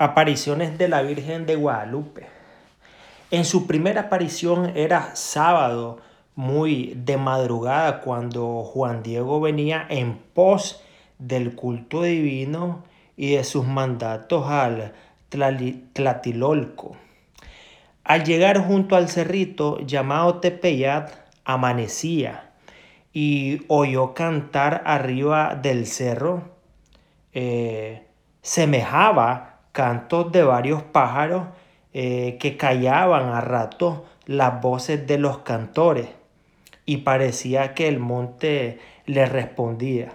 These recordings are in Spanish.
Apariciones de la Virgen de Guadalupe. En su primera aparición era sábado, muy de madrugada, cuando Juan Diego venía en pos del culto divino y de sus mandatos al Tlatilolco. Al llegar junto al cerrito llamado Tepeyat, amanecía y oyó cantar arriba del cerro. Eh, semejaba cantos de varios pájaros eh, que callaban a ratos las voces de los cantores y parecía que el monte le respondía.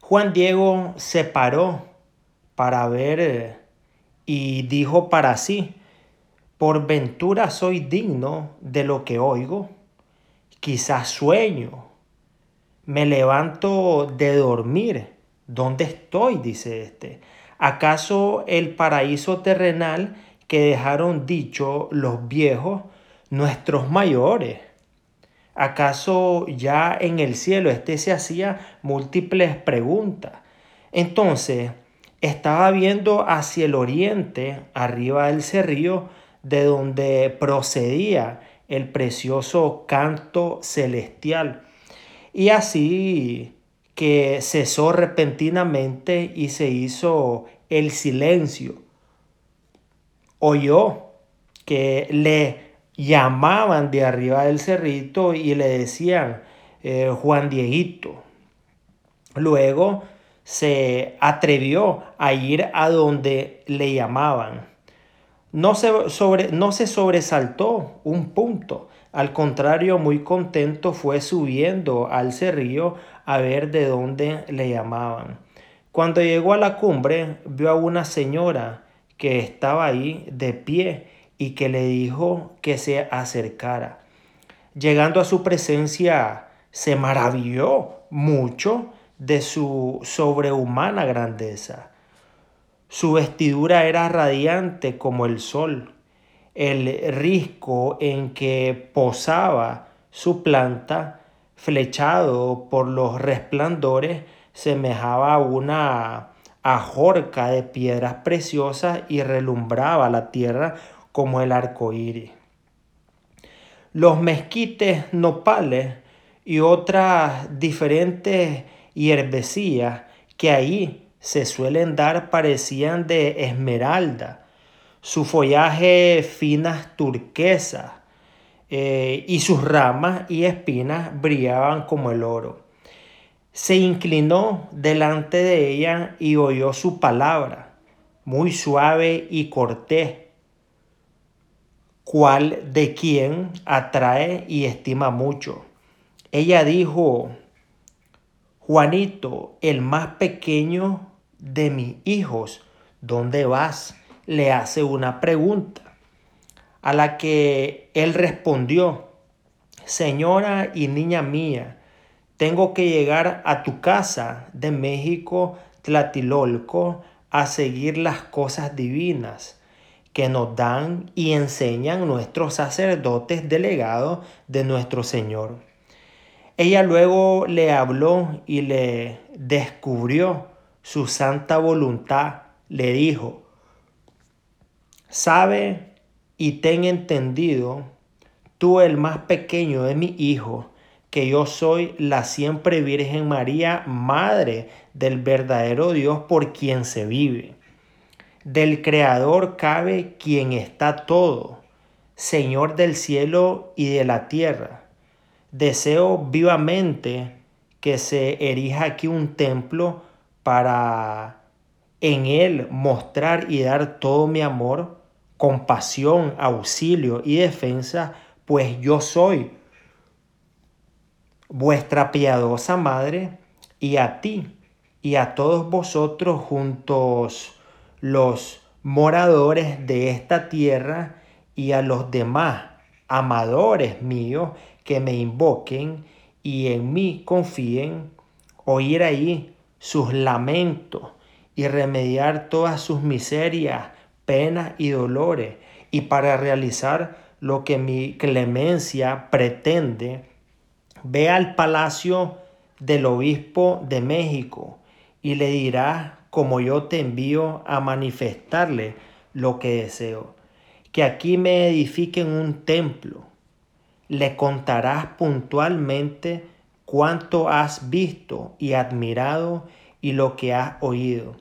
Juan Diego se paró para ver eh, y dijo para sí, por ventura soy digno de lo que oigo, quizás sueño, me levanto de dormir, ¿dónde estoy? dice este ¿Acaso el paraíso terrenal que dejaron dicho los viejos, nuestros mayores? ¿Acaso ya en el cielo este se hacía múltiples preguntas? Entonces estaba viendo hacia el oriente, arriba del cerrillo, de donde procedía el precioso canto celestial. Y así que cesó repentinamente y se hizo el silencio. Oyó que le llamaban de arriba del cerrito y le decían eh, Juan Dieguito. Luego se atrevió a ir a donde le llamaban. No se, sobre, no se sobresaltó un punto, al contrario, muy contento fue subiendo al cerrillo a ver de dónde le llamaban. Cuando llegó a la cumbre, vio a una señora que estaba ahí de pie y que le dijo que se acercara. Llegando a su presencia, se maravilló mucho de su sobrehumana grandeza. Su vestidura era radiante como el sol. El risco en que posaba su planta flechado por los resplandores, semejaba una ajorca de piedras preciosas y relumbraba la tierra como el arco iris. Los mezquites nopales y otras diferentes hierbecillas que ahí se suelen dar parecían de esmeralda, su follaje finas turquesas, eh, y sus ramas y espinas brillaban como el oro. Se inclinó delante de ella y oyó su palabra, muy suave y cortés, cual de quien atrae y estima mucho. Ella dijo, Juanito, el más pequeño de mis hijos, ¿dónde vas? Le hace una pregunta a la que él respondió, Señora y niña mía, tengo que llegar a tu casa de México, Tlatilolco, a seguir las cosas divinas que nos dan y enseñan nuestros sacerdotes delegados de nuestro Señor. Ella luego le habló y le descubrió su santa voluntad. Le dijo, ¿sabe y ten entendido, tú el más pequeño de mi hijo, que yo soy la siempre Virgen María, Madre del verdadero Dios por quien se vive. Del Creador cabe quien está todo, Señor del cielo y de la tierra. Deseo vivamente que se erija aquí un templo para en él mostrar y dar todo mi amor compasión, auxilio y defensa, pues yo soy vuestra piadosa madre y a ti y a todos vosotros juntos los moradores de esta tierra y a los demás amadores míos que me invoquen y en mí confíen, oír ahí sus lamentos y remediar todas sus miserias penas y dolores, y para realizar lo que mi clemencia pretende, ve al palacio del obispo de México y le dirá como yo te envío a manifestarle lo que deseo. Que aquí me edifiquen un templo. Le contarás puntualmente cuánto has visto y admirado y lo que has oído.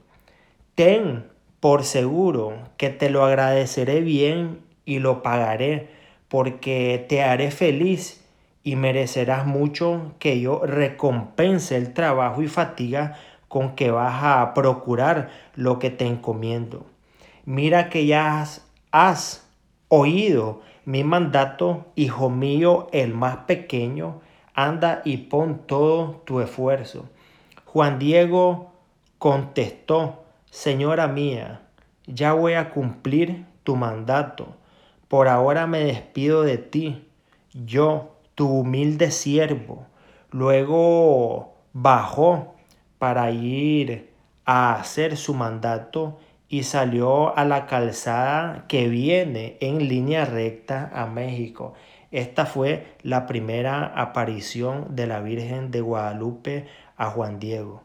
Ten por seguro que te lo agradeceré bien y lo pagaré, porque te haré feliz y merecerás mucho que yo recompense el trabajo y fatiga con que vas a procurar lo que te encomiendo. Mira que ya has, oído mi mandato, hijo mío, el más pequeño, anda y pon todo tu esfuerzo. Juan Diego contestó, Señora mía, ya voy a cumplir tu mandato. Por ahora me despido de ti, yo, tu humilde siervo. Luego bajó para ir a hacer su mandato y salió a la calzada que viene en línea recta a México. Esta fue la primera aparición de la Virgen de Guadalupe a Juan Diego.